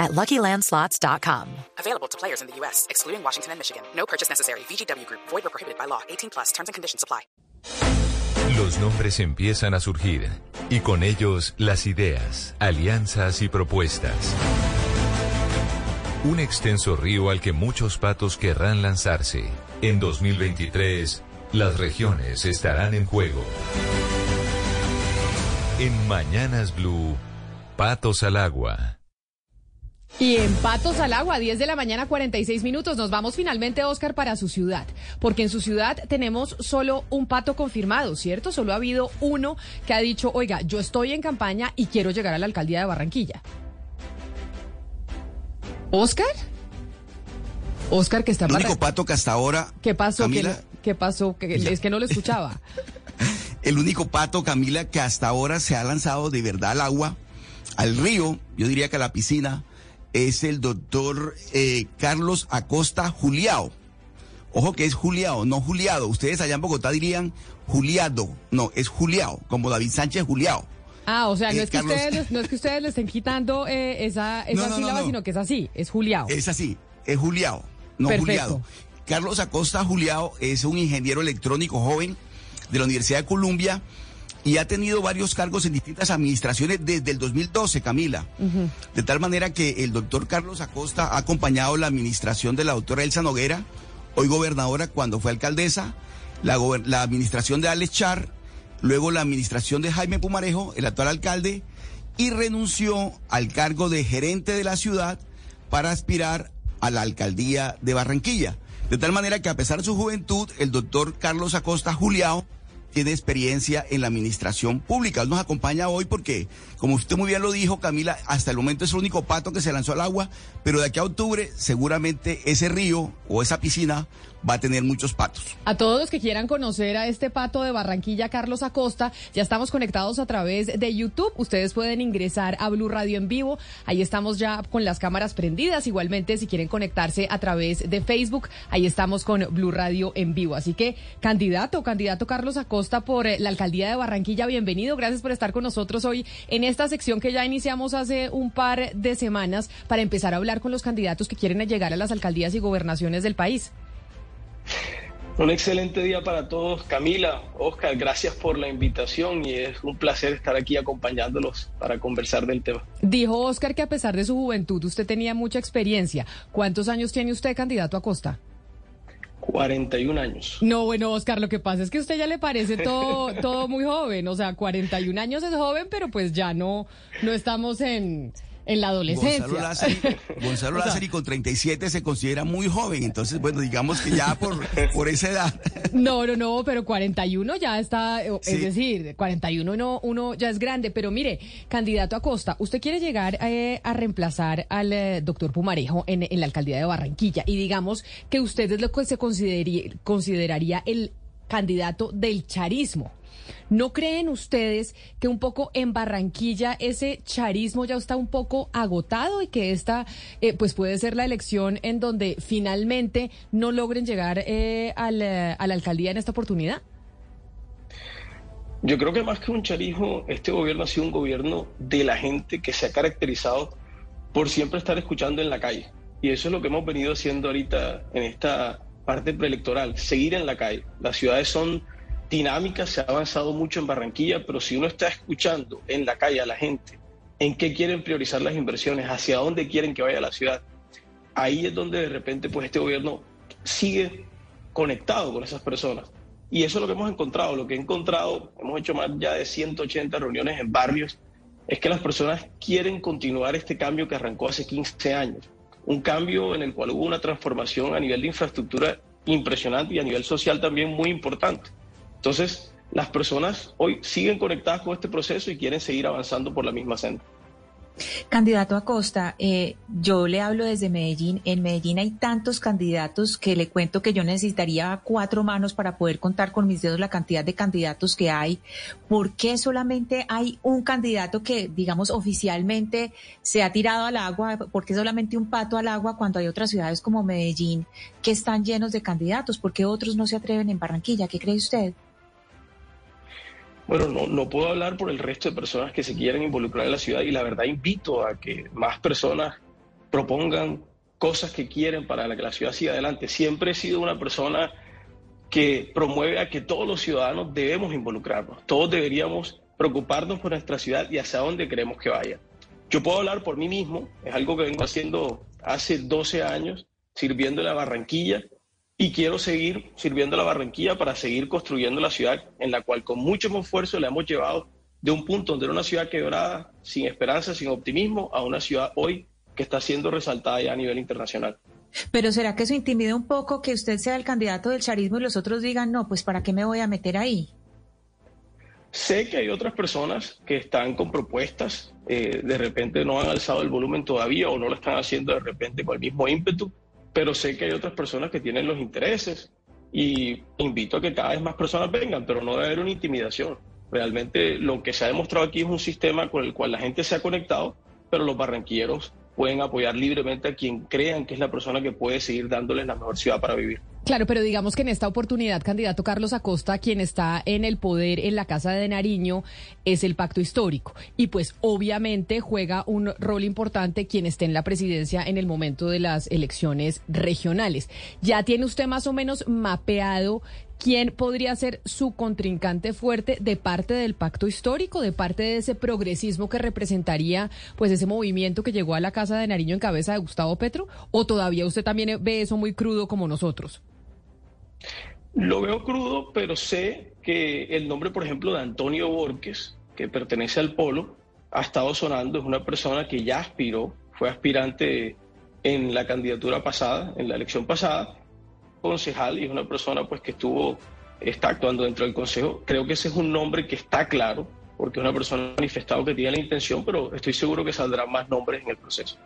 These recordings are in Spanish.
at LuckyLandSlots.com. Available to players in the U.S., excluding Washington and Michigan. No purchase necessary. VGW Group. Void or prohibited by law. 18 plus. Terms and conditions apply. Los nombres empiezan a surgir y con ellos las ideas, alianzas y propuestas. Un extenso río al que muchos patos querrán lanzarse. En 2023, las regiones estarán en juego. En Mañanas Blue, Patos al Agua. Y en Patos al Agua, 10 de la mañana, 46 minutos. Nos vamos finalmente, Oscar, para su ciudad. Porque en su ciudad tenemos solo un pato confirmado, ¿cierto? Solo ha habido uno que ha dicho, oiga, yo estoy en campaña y quiero llegar a la alcaldía de Barranquilla. ¿Oscar? Oscar, que está El único pato que hasta ahora. ¿Qué pasó? Camila, ¿Qué, qué pasó? Que- es que no lo escuchaba. el único pato, Camila, que hasta ahora se ha lanzado de verdad al agua, al río, yo diría que a la piscina, es el doctor eh, Carlos Acosta Juliao. Ojo que es Juliao, no Juliado. Ustedes allá en Bogotá dirían Juliado. No, es Juliao, como David Sánchez Juliao. Ah, o sea, no, Eh, es, que Carlos- ustedes, les- no es que ustedes le estén quitando eh, esa, esa No, no, no, sílaba, no. sino que es así, es Juliao. Es así, es Juliao, no Perfecto. Juliado. Carlos Acosta Juliao es un ingeniero electrónico joven de la Universidad de Columbia y ha tenido varios cargos en distintas administraciones desde el 2012, Camila. De tal manera que el doctor Carlos Acosta ha acompañado la administración de la doctora Elsa Noguera, hoy gobernadora cuando fue alcaldesa, la, gober- la administración de Alex Char, luego la administración de Jaime Pumarejo, el actual alcalde, y renunció al cargo de gerente de la ciudad para aspirar a la alcaldía de Barranquilla. De tal manera que a pesar de su juventud, el doctor Carlos Acosta Juliao tiene experiencia en la administración pública. Él nos acompaña hoy porque, como usted muy bien lo dijo, Camila, hasta el momento es el único pato que se lanzó al agua, pero de aquí a octubre seguramente ese río o esa piscina va a tener muchos patos. A todos los que quieran conocer a este pato de Barranquilla, Carlos Acosta, ya estamos conectados a través de YouTube. Ustedes pueden ingresar a Blue Radio en vivo. Ahí estamos ya con las cámaras prendidas. Igualmente, si quieren conectarse a través de Facebook, ahí estamos con Blue Radio en vivo. Así que, candidato, candidato Carlos Acosta por eh, la alcaldía de Barranquilla, bienvenido. Gracias por estar con nosotros hoy en esta sección que ya iniciamos hace un par de semanas para empezar a hablar con los candidatos que quieren llegar a las alcaldías y gobernaciones del país. Un excelente día para todos. Camila, Oscar, gracias por la invitación y es un placer estar aquí acompañándolos para conversar del tema. Dijo Oscar que a pesar de su juventud usted tenía mucha experiencia. ¿Cuántos años tiene usted, candidato a Costa? 41 años. No, bueno, Oscar, lo que pasa es que a usted ya le parece todo, todo muy joven. O sea, 41 años es joven, pero pues ya no, no estamos en, en la adolescencia. Gonzalo Lázari, Gonzalo O sea- Lázari con 37 se considera muy joven, entonces, bueno, digamos que ya por, por esa edad. No, no, no, pero 41 ya está, eh, Sí. es decir, 41 uno, uno ya es grande, pero mire, candidato a Costa, usted quiere llegar eh, a reemplazar al eh, doctor Pumarejo en, en la alcaldía de Barranquilla y digamos que usted es lo que se consideraría el candidato del charismo. ¿No creen ustedes que un poco en Barranquilla ese charismo ya está un poco agotado y que esta eh, pues puede ser la elección en donde finalmente no logren llegar eh, al, eh, a la alcaldía en esta oportunidad? Yo creo que más que un charismo, este gobierno ha sido un gobierno de la gente que se ha caracterizado por siempre estar escuchando en la calle. Y eso es lo que hemos venido haciendo ahorita en esta parte preelectoral, seguir en la calle. Las ciudades son dinámicas, se ha avanzado mucho en Barranquilla, pero si uno está escuchando en la calle a la gente en qué quieren priorizar las inversiones, hacia dónde quieren que vaya la ciudad, ahí es donde de repente pues este gobierno sigue conectado con esas personas. Y eso es lo que hemos encontrado. Lo que he encontrado, hemos hecho más ya de 180 reuniones en barrios, es que las personas quieren continuar este cambio que arrancó hace 15 años. Un cambio en el cual hubo una transformación a nivel de infraestructura impresionante y a nivel social también muy importante. Entonces, las personas hoy siguen conectadas con este proceso y quieren seguir avanzando por la misma senda. Candidato Acosta, eh, yo le hablo desde Medellín. En Medellín hay tantos candidatos que le cuento que yo necesitaría cuatro manos para poder contar con mis dedos la cantidad de candidatos que hay. ¿Por qué solamente hay un candidato que, digamos, oficialmente se ha tirado al agua? ¿Por qué solamente un pato al agua cuando hay otras ciudades como Medellín que están llenos de candidatos? ¿Por qué otros no se atreven en Barranquilla? ¿Qué cree usted? Bueno, no, no puedo hablar por el resto de personas que se quieren involucrar en la ciudad y la verdad invito a que más personas propongan cosas que quieren para que la ciudad siga adelante. Siempre he sido una persona que promueve a que todos los ciudadanos debemos involucrarnos, todos deberíamos preocuparnos por nuestra ciudad y hacia dónde queremos que vaya. Yo puedo hablar por mí mismo, es algo que vengo haciendo hace 12 años, sirviendo en la Barranquilla, y quiero seguir sirviendo a la Barranquilla para seguir construyendo la ciudad en la cual con mucho esfuerzo le hemos llevado de un punto donde era una ciudad quebrada, sin esperanza, sin optimismo, a una ciudad hoy que está siendo resaltada ya a nivel internacional. Pero ¿será que eso intimida un poco que usted sea el candidato del charismo y los otros digan, no, pues ¿para qué me voy a meter ahí? Sé que hay otras personas que están con propuestas, eh, de repente no han alzado el volumen todavía o no lo están haciendo de repente con el mismo ímpetu, pero sé que hay otras personas que tienen los intereses y invito a que cada vez más personas vengan, pero no debe haber una intimidación. Realmente lo que se ha demostrado aquí es un sistema con el cual la gente se ha conectado, pero los barranquilleros pueden apoyar libremente a quien crean que es la persona que puede seguir dándoles la mejor ciudad para vivir. Claro, pero digamos que en esta oportunidad, candidato Carlos Acosta, quien está en el poder en la Casa de Nariño, es el pacto histórico. Y pues obviamente juega un rol importante quien esté en la presidencia en el momento de las elecciones regionales. ¿Ya tiene usted más o menos mapeado quién podría ser su contrincante fuerte de parte del pacto histórico, de parte de ese progresismo que representaría pues ese movimiento que llegó a la Casa de Nariño en cabeza de Gustavo Petro? ¿O todavía usted también ve eso muy crudo como nosotros? Lo veo crudo, pero sé que el nombre, por ejemplo, de Antonio Borges, que pertenece al Polo, ha estado sonando, es una persona que ya aspiró, fue aspirante en la candidatura pasada, en la elección pasada, concejal y es una persona pues que estuvo, está actuando dentro del consejo. Creo que ese es un nombre que está claro, porque es una persona manifestado que tiene la intención, pero estoy seguro que saldrán más nombres en el proceso.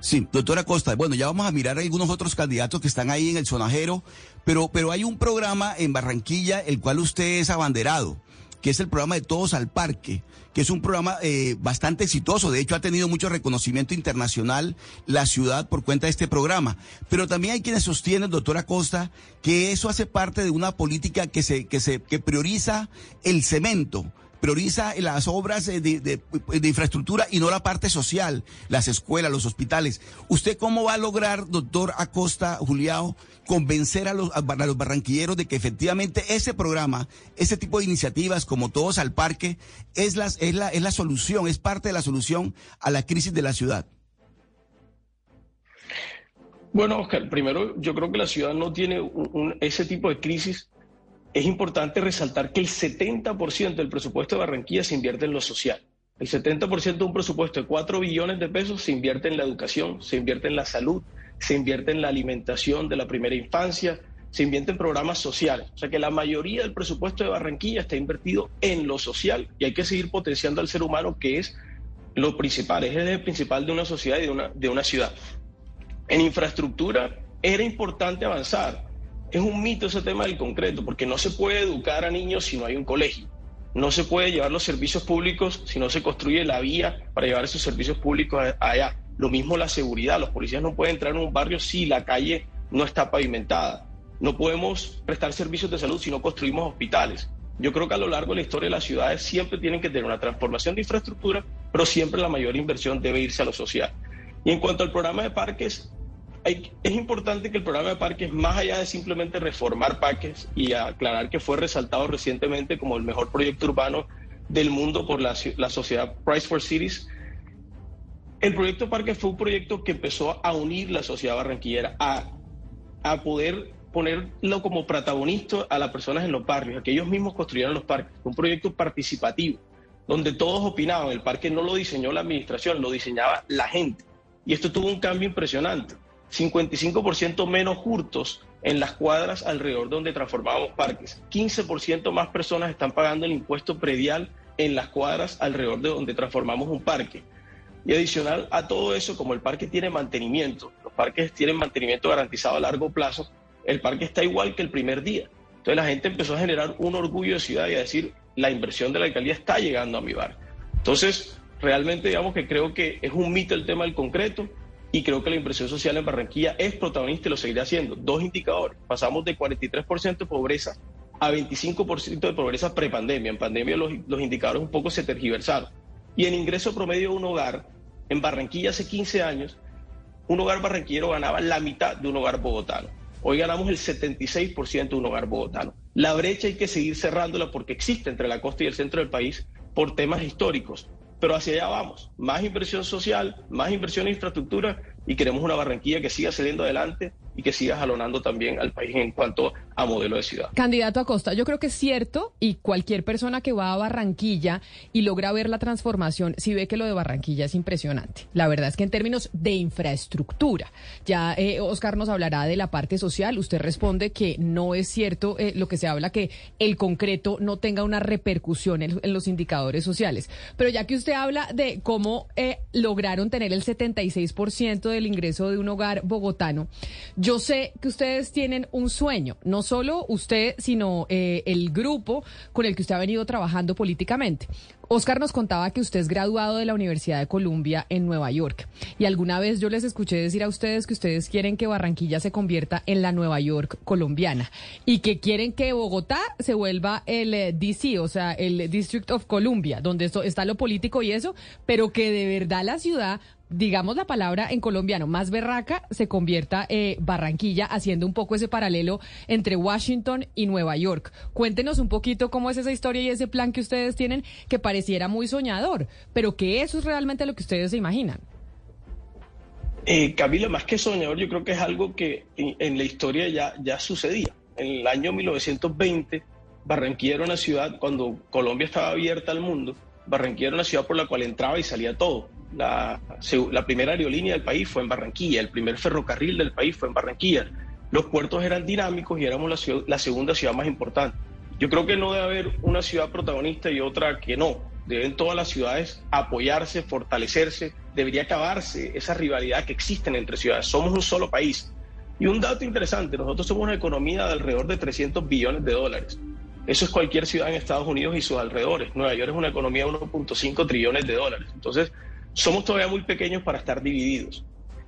Sí, doctora Costa, bueno, ya vamos a mirar algunos otros candidatos que están ahí en el sonajero, pero, pero hay un programa en Barranquilla el cual usted es abanderado, que es el programa de Todos al Parque, que es un programa eh, bastante exitoso. De hecho, ha tenido mucho reconocimiento internacional la ciudad por cuenta de este programa. Pero también hay quienes sostienen, doctora Costa, que eso hace parte de una política que se, que se, que prioriza el cemento prioriza las obras eh, de, infraestructura y no la parte social, las escuelas, los hospitales. ¿Usted cómo va a lograr, doctor Acosta Juliao, convencer a los, a los barranquilleros de que efectivamente ese programa, ese tipo de iniciativas como Todos al Parque, es es la, es la solución, es parte de la solución a la crisis de la ciudad? Bueno, Oscar, primero yo creo que la ciudad no tiene ese tipo de crisis es importante resaltar que el 70% del presupuesto de Barranquilla se invierte en lo social. El 70% de un presupuesto de 4 billones de pesos se invierte en la educación, se invierte en la salud, se invierte en la alimentación de la primera infancia, se invierte en programas sociales. O sea que la mayoría del presupuesto de Barranquilla está invertido en lo social y hay que seguir potenciando al ser humano, que es lo principal, es el principal de una sociedad y de una, de una ciudad. En infraestructura era importante avanzar es un mito ese tema del concreto, porque no se puede educar a niños si no hay un colegio. No se puede llevar los servicios públicos si no se construye la vía para llevar esos servicios públicos allá. Lo mismo la seguridad. Los policías no pueden entrar en un barrio si la calle no está pavimentada. No podemos prestar servicios de salud si no construimos hospitales. Yo creo que a lo largo de la historia de las ciudades siempre tienen que tener una transformación de infraestructura, pero siempre la mayor inversión debe irse a lo social. Y en cuanto al programa de parques, es importante que el programa de parques, más allá de simplemente reformar parques y aclarar que fue resaltado recientemente como el mejor proyecto urbano del mundo por la, sociedad Price for Cities, el proyecto de parques fue un proyecto que empezó a unir la sociedad barranquillera, a, a poder ponerlo como protagonista a las personas en los barrios, a que ellos mismos construyeran los parques. un proyecto participativo, donde todos opinaban. El parque no lo diseñó la administración, lo diseñaba la gente. Y esto tuvo un cambio impresionante. 55% menos hurtos en las cuadras alrededor donde transformamos parques. 15% más personas están pagando el impuesto predial en las cuadras alrededor de donde transformamos un parque. Y adicional a todo eso, como el parque tiene mantenimiento, los parques tienen mantenimiento garantizado a largo plazo, el parque está igual que el primer día. Entonces la gente empezó a generar un orgullo de ciudad y a decir, la inversión de la alcaldía está llegando a mi barrio. Entonces, realmente digamos que creo que es un mito el tema del concreto y creo que la inversión social en Barranquilla es protagonista y lo seguirá haciendo. Dos indicadores, pasamos de 43% de pobreza a 25% de pobreza prepandemia. En pandemia los, los indicadores un poco se tergiversaron. Y en ingreso promedio de un hogar, en Barranquilla hace 15 años, un hogar barranquillero ganaba la mitad de un hogar bogotano. Hoy ganamos el 76% de un hogar bogotano. La brecha hay que seguir cerrándola porque existe entre la costa y el centro del país por temas históricos. Pero hacia allá vamos. Más inversión social, más inversión en infraestructura y queremos una Barranquilla que siga saliendo adelante y que siga jalonando también al país en cuanto a modelo de ciudad. Candidato Acosta, yo creo que es cierto y cualquier persona que va a Barranquilla y logra ver la transformación, si ve que lo de Barranquilla es impresionante. La verdad es que en términos de infraestructura, ya eh, Oscar nos hablará de la parte social, usted responde que no es cierto eh, lo que se habla, que el concreto no tenga una repercusión en, en los indicadores sociales. Pero ya que usted habla de cómo eh, lograron tener el 76% del ingreso de un hogar bogotano, yo sé que ustedes tienen un sueño, no solo usted, sino eh, el grupo con el que usted ha venido trabajando políticamente. Oscar nos contaba que usted es graduado de la Universidad de Columbia en Nueva York. Y alguna vez yo les escuché decir a ustedes que ustedes quieren que Barranquilla se convierta en la Nueva York colombiana y que quieren que Bogotá se vuelva el eh, DC, o sea, el District of Columbia, donde esto, está lo político y eso, pero que de verdad la ciudad digamos la palabra en colombiano, más berraca, se convierta eh, Barranquilla, haciendo un poco ese paralelo entre Washington y Nueva York. Cuéntenos un poquito cómo es esa historia y ese plan que ustedes tienen, que pareciera muy soñador, pero que eso es realmente lo que ustedes se imaginan. Eh, Camila, más que soñador, yo creo que es algo que en, en la historia ya, ya sucedía. En el año 1920, Barranquilla era una ciudad, cuando Colombia estaba abierta al mundo, Barranquilla era una ciudad por la cual entraba y salía todo la, la, primera aerolínea del país fue en Barranquilla, el primer ferrocarril del país fue en Barranquilla. Los puertos eran dinámicos y éramos la, ciudad, la segunda ciudad más importante. Yo creo que no debe haber una ciudad protagonista y otra que no. Deben todas las ciudades apoyarse, fortalecerse. Debería acabarse esa rivalidad que existen entre ciudades. Somos un solo país. Y un dato interesante, nosotros somos una economía de alrededor de 300 billones de dólares. Eso es cualquier ciudad en Estados Unidos y sus alrededores. Nueva York es una economía de 1.5 trillones de dólares. Entonces, somos todavía muy pequeños para estar divididos.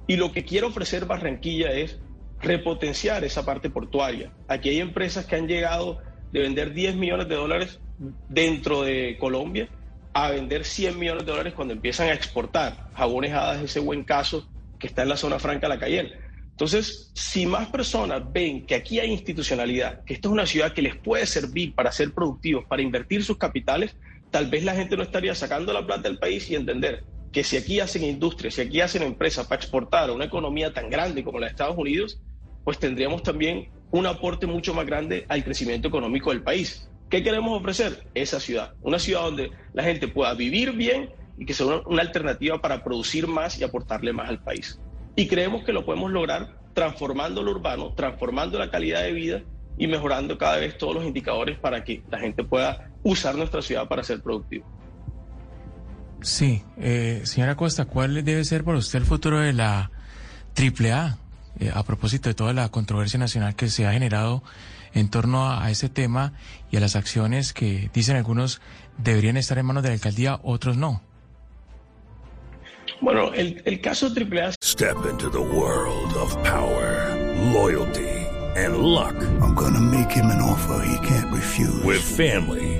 Y lo que quiere ofrecer Barranquilla es repotenciar esa parte portuaria. Aquí hay empresas que han llegado de vender 10 millones de dólares dentro de Colombia a vender 100 millones de dólares cuando empiezan a exportar. Jabones Hadas, ese buen caso que está en la zona franca de la Cayenne. Entonces, si más personas ven que aquí hay institucionalidad, que esta es una ciudad que les puede servir para ser productivos, para invertir sus capitales, tal vez la gente no estaría sacando la plata del país y entender que si aquí hacen industria, si aquí hacen empresas para exportar a una economía tan grande como la de Estados Unidos, pues tendríamos también un aporte mucho más grande al crecimiento económico del país. ¿Qué queremos ofrecer? Esa ciudad, una ciudad donde la gente pueda vivir bien y que sea una, una alternativa para producir más y aportarle más al país. Y creemos que lo podemos lograr transformando lo urbano, transformando la calidad de vida y mejorando cada vez todos los indicadores para que la gente pueda usar nuestra ciudad para ser productivo. Sí, eh, señora Costa, ¿cuál debe ser para usted el futuro de la AAA? Eh, a propósito de toda la controversia nacional que se ha generado en torno a, a, ese tema y a las acciones que dicen algunos deberían estar en manos de la alcaldía, otros no. Bueno, el, el caso AAA. Step into the world of power, loyalty and luck. I'm gonna make him an offer he can't refuse. With family,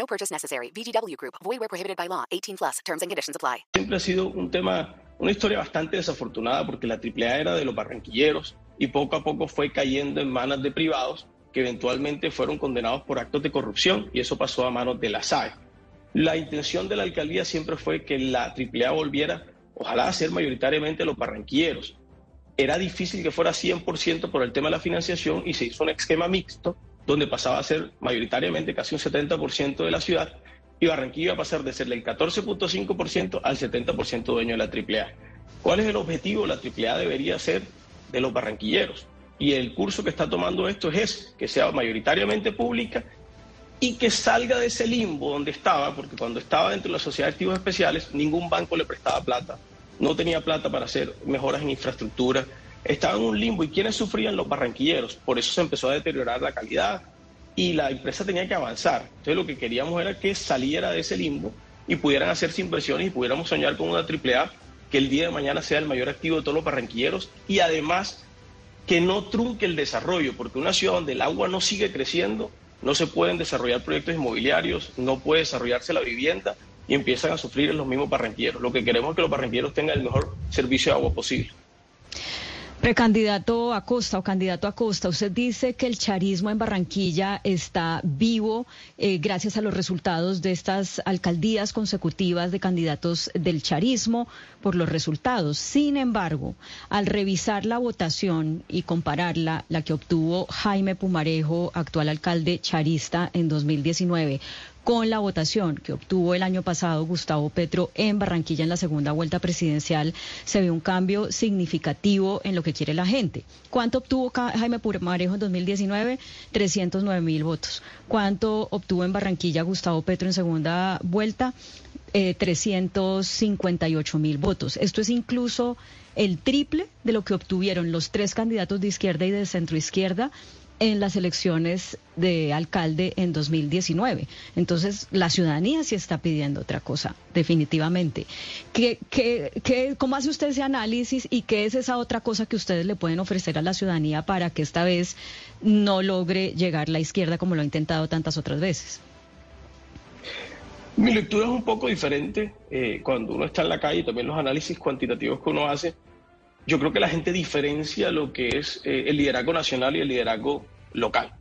No purchase necessary. VGW Group. Void where prohibited by law. 18 plus. Terms and conditions apply. Siempre ha sido un tema, una historia bastante desafortunada porque la AAA era de los barranquilleros y poco a poco fue cayendo en manos de privados que eventualmente fueron condenados por actos de corrupción y eso pasó a manos de la SAE. La intención de la alcaldía siempre fue que la AAA volviera, ojalá a ser mayoritariamente los barranquilleros. Era difícil que fuera 100% por el tema de la financiación y se hizo un esquema mixto donde pasaba a ser mayoritariamente casi un 70% de la ciudad, y Barranquilla iba a pasar de ser del 14.5% al 70% dueño de la AAA. ¿Cuál es el objetivo? La AAA debería ser de los barranquilleros. Y el curso que está tomando esto es que sea mayoritariamente pública y que salga de ese limbo donde estaba, porque cuando estaba dentro de la sociedad de activos especiales, ningún banco le prestaba plata, no tenía plata para hacer mejoras en infraestructura, estaba en un limbo. ¿Y quiénes sufrían? Los barranquilleros. Por eso se empezó a deteriorar la calidad y la empresa tenía que avanzar. Entonces lo que queríamos era que saliera de ese limbo y pudieran hacerse inversiones y pudiéramos soñar con una AAA que el día de mañana sea el mayor activo de todos los barranquilleros y además que no trunque el desarrollo, porque una ciudad donde el agua no sigue creciendo, no se pueden desarrollar proyectos inmobiliarios, no puede desarrollarse la vivienda y empiezan a sufrir los mismos barranquilleros. Lo que queremos es que los barranquilleros tengan el mejor servicio de agua posible. Precandidato a Costa o candidato a Costa, usted dice que el charismo en Barranquilla está vivo eh, gracias a los resultados de estas alcaldías consecutivas de candidatos del charismo por los resultados. Sin embargo, al revisar la votación y compararla, la que obtuvo Jaime Pumarejo, actual alcalde charista en 2019, con la votación que obtuvo el año pasado Gustavo Petro en Barranquilla en la segunda vuelta presidencial, se ve un cambio significativo en lo que quiere la gente. ¿Cuánto obtuvo Jaime Pumarejo en 2019? 309 mil votos. ¿Cuánto obtuvo en Barranquilla Gustavo Petro en segunda vuelta? 358 eh, mil votos. Esto es incluso el triple de lo que obtuvieron los tres candidatos de izquierda y de centro izquierda en las elecciones de alcalde en 2019. Entonces, la ciudadanía sí está pidiendo otra cosa, definitivamente. ¿Qué, qué, cómo hace usted ese análisis y qué es esa otra cosa que ustedes le pueden ofrecer a la ciudadanía para que esta vez no logre llegar la izquierda como lo ha intentado tantas otras veces? Mi lectura es un poco diferente eh, cuando uno está en la calle, también los análisis cuantitativos que uno hace yo creo que la gente diferencia lo que es eh, el liderazgo nacional y el liderazgo local.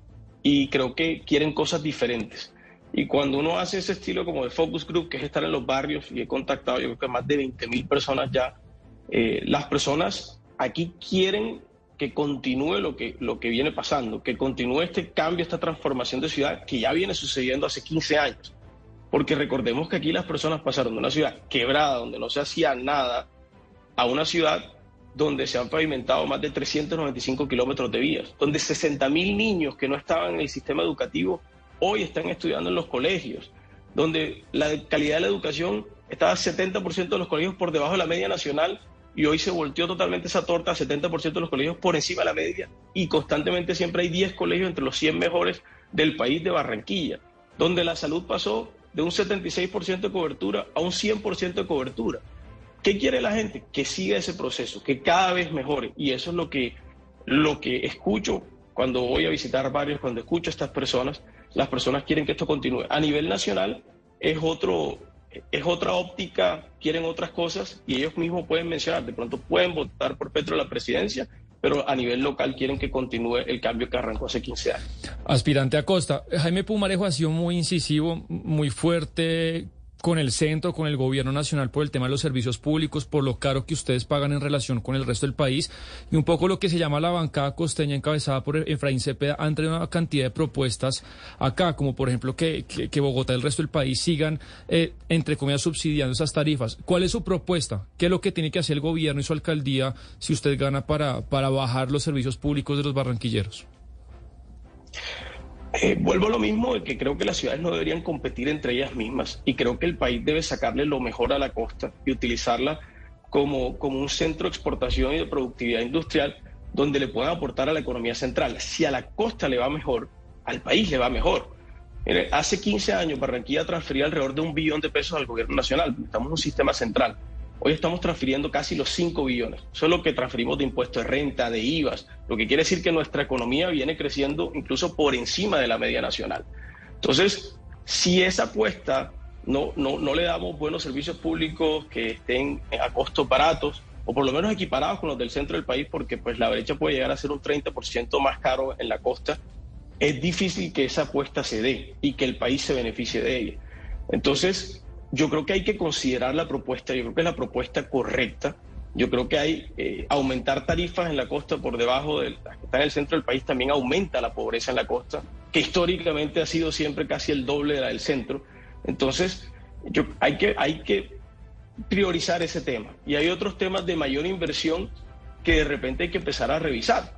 Y creo que quieren cosas diferentes. Y cuando uno hace ese estilo como de focus group, que es estar en los barrios, y he contactado yo creo que más de 20 mil personas ya, eh, las personas aquí quieren que continúe lo que, lo que viene pasando, que continúe este cambio, esta transformación de ciudad que ya viene sucediendo hace 15 años. Porque recordemos que aquí las personas pasaron de una ciudad quebrada, donde no se hacía nada, a una ciudad donde se han pavimentado más de 395 kilómetros de vías, donde 60 mil niños que no estaban en el sistema educativo hoy están estudiando en los colegios, donde la calidad de la educación estaba 70% de los colegios por debajo de la media nacional y hoy se volteó totalmente esa torta, 70% de los colegios por encima de la media y constantemente siempre hay 10 colegios entre los 100 mejores del país de Barranquilla, donde la salud pasó de un 76% de cobertura a un 100% de cobertura. ¿Qué quiere la gente? Que siga ese proceso, que cada vez mejore. Y eso es lo que, lo que escucho cuando voy a visitar barrios, cuando escucho a estas personas. Las personas quieren que esto continúe. A nivel nacional es, otro, es otra óptica, quieren otras cosas y ellos mismos pueden mencionar, de pronto pueden votar por Petro la presidencia, pero a nivel local quieren que continúe el cambio que arrancó hace 15 años. Aspirante a Costa, Jaime Pumarejo ha sido muy incisivo, muy fuerte con el centro, con el gobierno nacional por el tema de los servicios públicos, por lo caro que ustedes pagan en relación con el resto del país y un poco lo que se llama la bancada costeña encabezada por Efraín Cepeda han traído una cantidad de propuestas acá, como por ejemplo que, que, Bogotá y el resto del país sigan, eh, entre comillas, subsidiando esas tarifas. ¿Cuál es su propuesta? ¿Qué es lo que tiene que hacer el gobierno y su alcaldía si usted gana para, para bajar los servicios públicos de los barranquilleros? Eh, vuelvo a lo mismo de que creo que las ciudades no deberían competir entre ellas mismas y creo que el país debe sacarle lo mejor a la costa y utilizarla como, como un centro de exportación y de productividad industrial donde le puedan aportar a la economía central. Si a la costa le va mejor, al país le va mejor. hace 15 años Barranquilla transfería alrededor de un billón de pesos al gobierno nacional. Estamos en un sistema central. Hoy estamos transfiriendo casi los 5 billones. Eso es lo que transferimos de impuestos de renta, de IVAs, lo que quiere decir que nuestra economía viene creciendo incluso por encima de la media nacional. Entonces, si esa apuesta no, no, no le damos buenos servicios públicos que estén a costos baratos, o por lo menos equiparados con los del centro del país, porque pues la brecha puede llegar a ser un 30% más caro en la costa, es difícil que esa apuesta se dé y que el país se beneficie de ella. Entonces, yo creo que hay que considerar la propuesta, yo creo que es la propuesta correcta. Yo creo que hay eh, aumentar tarifas en la costa por debajo de las que están en el centro del país, también aumenta la pobreza en la costa. que históricamente ha sido siempre casi el doble de la del centro. Entonces, hay, que, priorizar ese tema. Y hay otros temas de mayor inversión que de repente hay que empezar a revisar.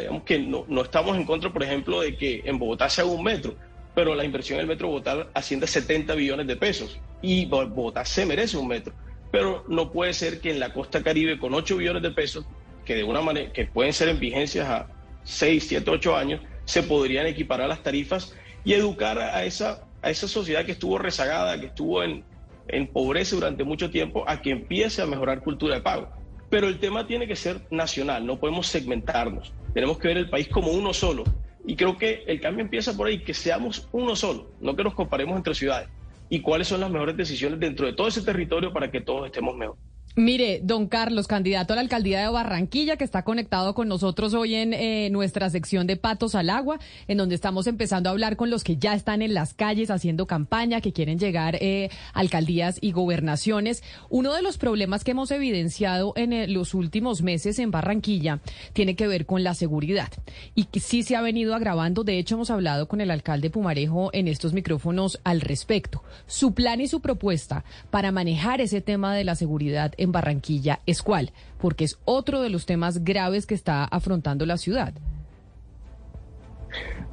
digamos que no, no, estamos en contra, por ejemplo, de que en Bogotá se haga un metro, pero la inversión en el metro Bogotá asciende a 70 billones de pesos y Bogotá se merece un metro. Pero no puede ser que en la costa caribe con 8 billones de pesos, que de una manera que pueden ser en vigencias a 6, 7, 8 años, se podrían equiparar las tarifas y educar a esa, a esa sociedad que estuvo rezagada, que estuvo en, en pobreza durante mucho tiempo, a que empiece a mejorar cultura de pago. Pero el tema tiene que ser nacional, no podemos segmentarnos. Tenemos que ver el país como uno solo. Y creo que el cambio empieza por ahí, que seamos uno solo, no que nos comparemos entre ciudades. Y cuáles son las mejores decisiones dentro de todo ese territorio para que todos estemos mejor. Mire, don Carlos, candidato a la alcaldía de Barranquilla, que está conectado con nosotros hoy en eh, nuestra sección de Patos al Agua, en donde estamos empezando a hablar con los que ya están en las calles haciendo campaña, que quieren llegar eh, alcaldías y gobernaciones. Uno de los problemas que hemos evidenciado en eh, los últimos meses en Barranquilla tiene que ver con la seguridad y sí se ha venido agravando. De hecho, hemos hablado con el alcalde Pumarejo en estos micrófonos al respecto. Su plan y su propuesta para manejar ese tema de la seguridad en Barranquilla es cuál, porque es otro de los temas graves que está afrontando la ciudad.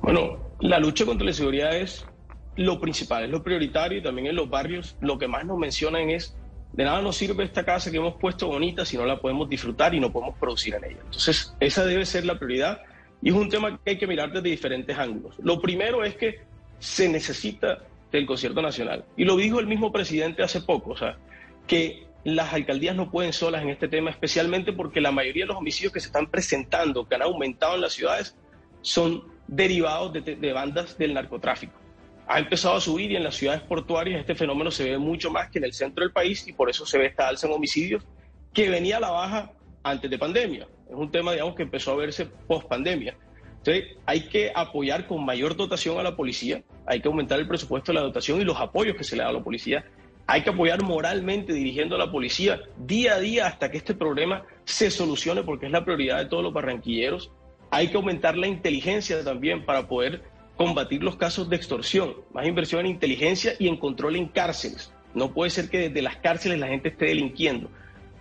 Bueno, la lucha contra la seguridad es lo principal, es lo prioritario y también en los barrios lo que más nos mencionan es de nada nos sirve esta casa que hemos puesto bonita si no la podemos disfrutar y no podemos producir en ella. Entonces, esa debe ser la prioridad y es un tema que hay que mirar desde diferentes ángulos. Lo primero es que se necesita del concierto nacional y lo dijo el mismo presidente hace poco, o sea, que las alcaldías no pueden solas en este tema, especialmente porque la mayoría de los homicidios que se están presentando, que han aumentado en las ciudades, son derivados de, bandas del narcotráfico. Ha empezado a subir y en las ciudades portuarias este fenómeno se ve mucho más que en el centro del país y por eso se ve esta alza en homicidios que venía a la baja antes de pandemia. Es un tema, digamos, que empezó a verse post pandemia. Entonces, hay que apoyar con mayor dotación a la policía, hay que aumentar el presupuesto de la dotación y los apoyos que se le da a la policía hay que apoyar moralmente dirigiendo a la policía día a día hasta que este problema se solucione porque es la prioridad de todos los barranquilleros. Hay que aumentar la inteligencia también para poder combatir los casos de extorsión, más inversión en inteligencia y en control en cárceles. No puede ser que desde las cárceles la gente esté delinquiendo.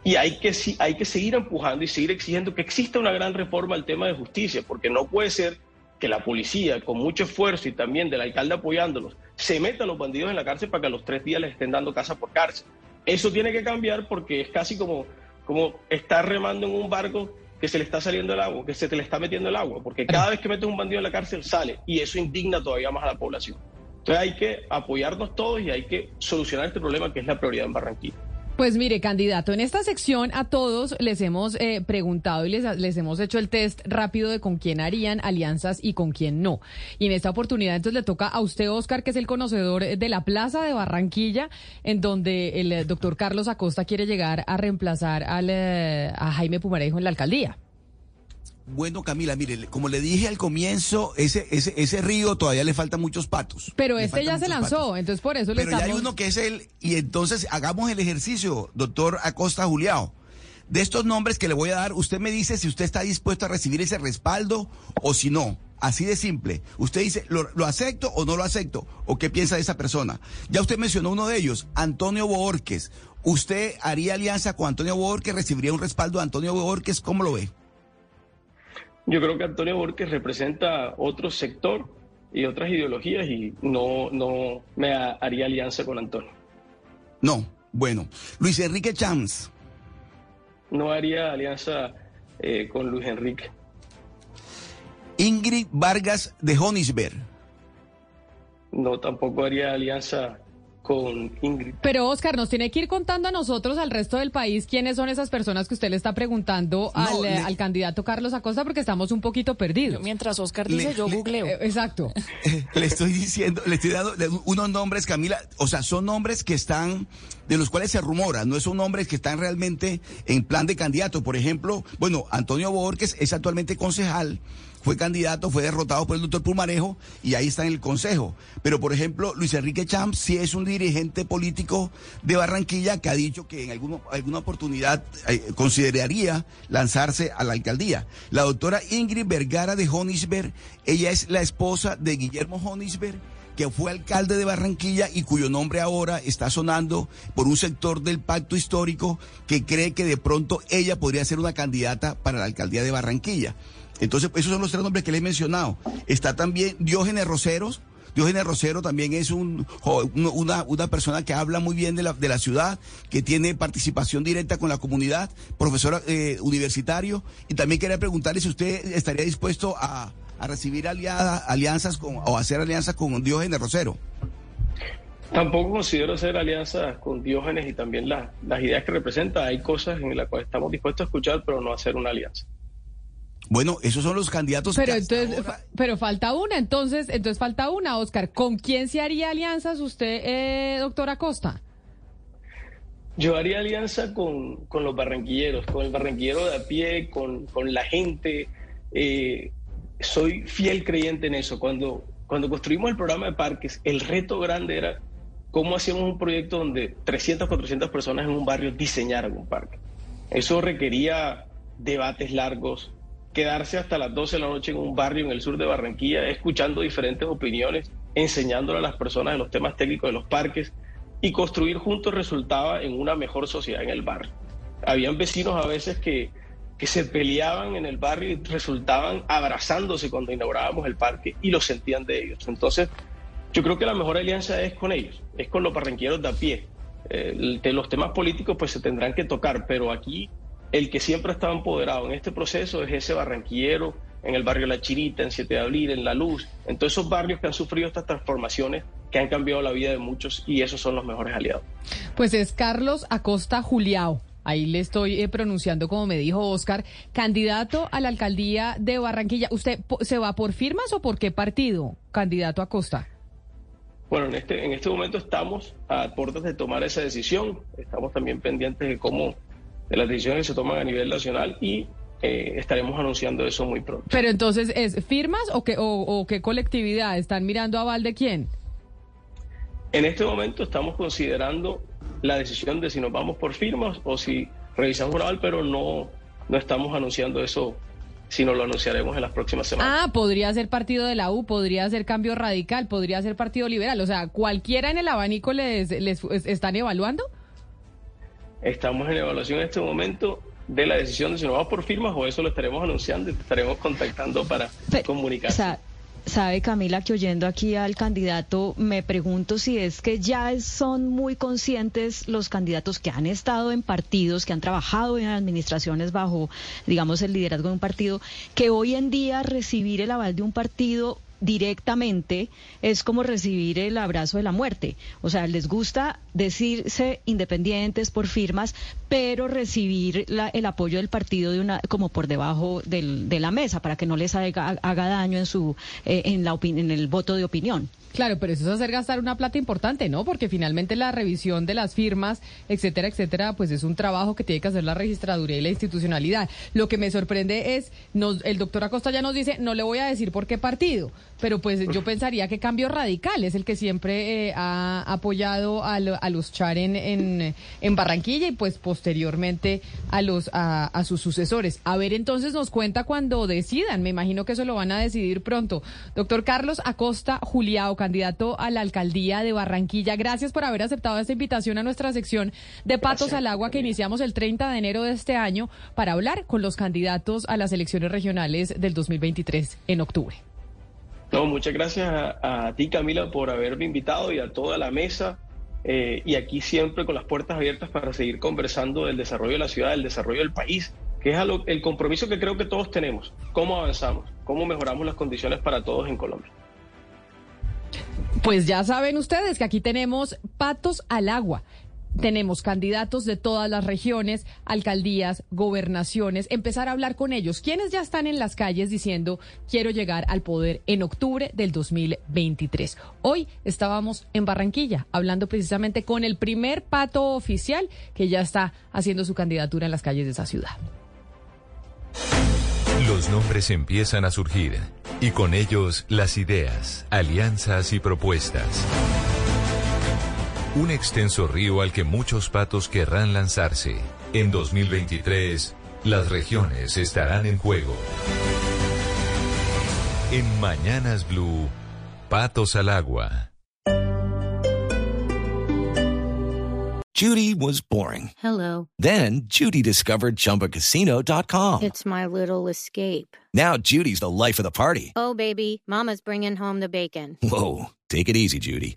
Y hay que, hay que seguir empujando y seguir exigiendo que exista una gran reforma al tema de justicia, porque no puede ser que la policía, con mucho esfuerzo y también del alcalde apoyándolos, se meta a los bandidos en la cárcel para que a los tres días les estén dando casa por cárcel. Eso tiene que cambiar porque es casi como, como estar remando en un barco que se le está saliendo el agua, que se te le está metiendo el agua, porque cada vez que metes un bandido en la cárcel sale y eso indigna todavía más a la población. Entonces hay que apoyarnos todos y hay que solucionar este problema que es la prioridad en Barranquilla. Pues mire, candidato, en esta sección a todos les hemos eh, preguntado y les, les, hemos hecho el test rápido de con quién harían alianzas y con quién no. Y en esta oportunidad entonces le toca a usted, Oscar, que es el conocedor de la Plaza de Barranquilla, en donde el eh, doctor Carlos Acosta quiere llegar a reemplazar al, eh, a Jaime Pumarejo en la alcaldía. Bueno, Camila, mire, como le dije al comienzo, ese, ese, ese río todavía le faltan muchos patos. Pero este ya se lanzó, entonces por eso le Pero ya hay uno que es el, y entonces hagamos el ejercicio, doctor Acosta Juliao. De estos nombres que le voy a dar, usted me dice si usted está dispuesto a recibir ese respaldo o si no. Así de simple. Usted dice, ¿lo, ¿lo, acepto o no lo acepto? ¿O qué piensa de esa persona? Ya usted mencionó uno de ellos, Antonio Borges. ¿Usted haría alianza con Antonio Borges? ¿Recibiría un respaldo de Antonio Borges? ¿Cómo lo ve? Yo creo que Antonio Borges representa otro sector y otras ideologías y no, no me haría alianza con Antonio. No, bueno. Luis Enrique Chams. No haría alianza eh, con Luis Enrique. Ingrid Vargas de Honisberg. No, tampoco haría alianza con Ingrid. Pero Oscar, nos tiene que ir contando a nosotros, al resto del país, quiénes son esas personas que usted le está preguntando al, al, candidato Carlos Acosta, porque estamos un poquito perdidos. Mientras Oscar dice, yo googleo. Eh, exacto. le estoy diciendo, le estoy dando unos nombres, Camila, o sea, son nombres que están, de los cuales se rumora, no son nombres que están realmente en plan de candidato. Por ejemplo, bueno, Antonio Borges es actualmente concejal fue candidato, fue derrotado por el doctor Pulmarejo y ahí está en el consejo. Pero, por ejemplo, Luis Enrique Champs sí es un dirigente político de Barranquilla que ha dicho que en alguna, alguna oportunidad eh, consideraría lanzarse a la alcaldía. La doctora Ingrid Vergara de Honisberg, ella es la esposa de Guillermo Honisberg que fue alcalde de Barranquilla y cuyo nombre ahora está sonando por un sector del pacto histórico que cree que de pronto ella podría ser una candidata para la alcaldía de Barranquilla. Entonces, esos son los tres nombres que le he mencionado. Está también Diógenes Roseros. Diógenes Rosero también es un, una, una persona que habla muy bien de la, de la ciudad, que tiene participación directa con la comunidad, profesor eh, universitario. Y también quería preguntarle si usted estaría dispuesto a, a recibir aliada, alianzas con, o hacer alianzas con Diógenes Rosero. Tampoco considero hacer alianzas con Diógenes y también las ideas que representa. Hay cosas en las cuales estamos dispuestos a escuchar, pero no hacer una alianza. Bueno, esos son los candidatos. Pero entonces, pero falta una, entonces, entonces falta una, Oscar. ¿Con quién se haría alianzas usted, eh, doctor Acosta? Yo haría alianza con, con, los barranquilleros, con el barranquillero de a pie, con, con la gente. Eh, soy fiel creyente en eso. Cuando, cuando construimos el programa de parques, el reto grande era cómo hacíamos un proyecto donde 300, 400 personas en un barrio diseñaran un parque. Eso requería debates largos, quedarse hasta las 12 de la noche en un barrio en el sur de Barranquilla, escuchando diferentes opiniones, enseñándole a las personas de los temas técnicos de los parques y construir juntos resultaba en una mejor sociedad en el barrio. Habían vecinos a veces que, que se peleaban en el barrio y resultaban abrazándose cuando inaugurábamos el parque y lo sentían de ellos. Entonces, yo creo que la mejor alianza es con ellos, es con los barranquilleros de a pie. Eh, los temas políticos pues se tendrán que tocar, pero aquí el que siempre estaba empoderado en este proceso es ese barranquillero en el barrio La Chirita, en 7 de Abril, en La Luz, en todos esos barrios que han sufrido estas transformaciones que han cambiado la vida de muchos y esos son los mejores aliados. Pues es Carlos Acosta Juliao. Ahí le estoy eh, pronunciando como me dijo Oscar, candidato a la alcaldía de Barranquilla. ¿Usted se va por firmas o por qué partido, candidato Acosta? Bueno, en este, en este momento estamos a puertas de tomar esa decisión. Estamos también pendientes de cómo de las decisiones que se toman a nivel nacional y eh, estaremos anunciando eso muy pronto. Pero entonces, ¿es firmas o qué, o, qué colectividad? ¿Están mirando a Val de quién? En este momento estamos considerando la decisión de si nos vamos por firmas o si revisamos un aval, pero no, no estamos anunciando eso sino lo anunciaremos en las próximas semanas. Ah, podría ser partido de la U, podría ser cambio radical, podría ser partido liberal. O sea, ¿cualquiera en el abanico les, les están evaluando? Estamos en evaluación en este momento de la decisión de si nos vamos por firmas o eso lo estaremos anunciando y te estaremos contactando para comunicar. Sabe Camila que oyendo aquí al candidato me pregunto si es que ya son muy conscientes los candidatos que han estado en partidos, que han trabajado en administraciones bajo, digamos, el liderazgo de un partido, que hoy en día recibir el aval de un partido directamente es como recibir el abrazo de la muerte. O sea, les gusta decirse independientes por firmas, pero recibir el apoyo del partido de una como por debajo de la mesa para que no les haga, daño en su eh, en la en el voto de opinión. Claro, pero eso es hacer gastar una plata importante, ¿no? Porque finalmente la revisión de las firmas, etcétera, etcétera, pues es un trabajo que tiene que hacer la registraduría y la institucionalidad. Lo que me sorprende es, nos, el doctor Acosta ya nos dice, no le voy a decir por qué partido, pero pues yo pensaría que Cambio Radical es el que siempre eh, ha apoyado a, los Char en, en, Barranquilla y pues posteriormente a, los, a, a sus sucesores. A ver, entonces nos cuenta cuando decidan, me imagino que eso lo van a decidir pronto. Doctor Carlos Acosta Juliao, candidato a la alcaldía de Barranquilla. Gracias por haber aceptado esta invitación a nuestra sección de Patos al Agua que iniciamos el 30 de enero de este año para hablar con los candidatos a las elecciones regionales del 2023 en octubre. No, muchas gracias a, ti, Camila, por haberme invitado y a toda la mesa. Eh, y aquí siempre con las puertas abiertas para seguir conversando del desarrollo de la ciudad, del desarrollo del país, que es el compromiso que creo que todos tenemos. ¿Cómo avanzamos? ¿Cómo mejoramos las condiciones para todos en Colombia? Pues ya saben ustedes que aquí tenemos patos al agua. Tenemos candidatos de todas las regiones, alcaldías, gobernaciones, empezar a hablar con ellos. ¿Quiénes ya están en las calles diciendo quiero llegar al poder en octubre del 2023? Hoy estábamos en Barranquilla hablando precisamente con el primer pato oficial que ya está haciendo su candidatura en las calles de esa ciudad Los nombres empiezan a surgir y con ellos las ideas, alianzas y propuestas. Un extenso río al que muchos patos querrán lanzarse. En 2023, las regiones estarán en juego. En Mañanas Blue, Patos al Agua. Judy was boring. Hello. Then Judy discovered ChumbaCasino.com. It's my little escape. Now Judy's the life of the party. Oh, baby, Mama's bringing home the bacon. Whoa, take it easy, Judy.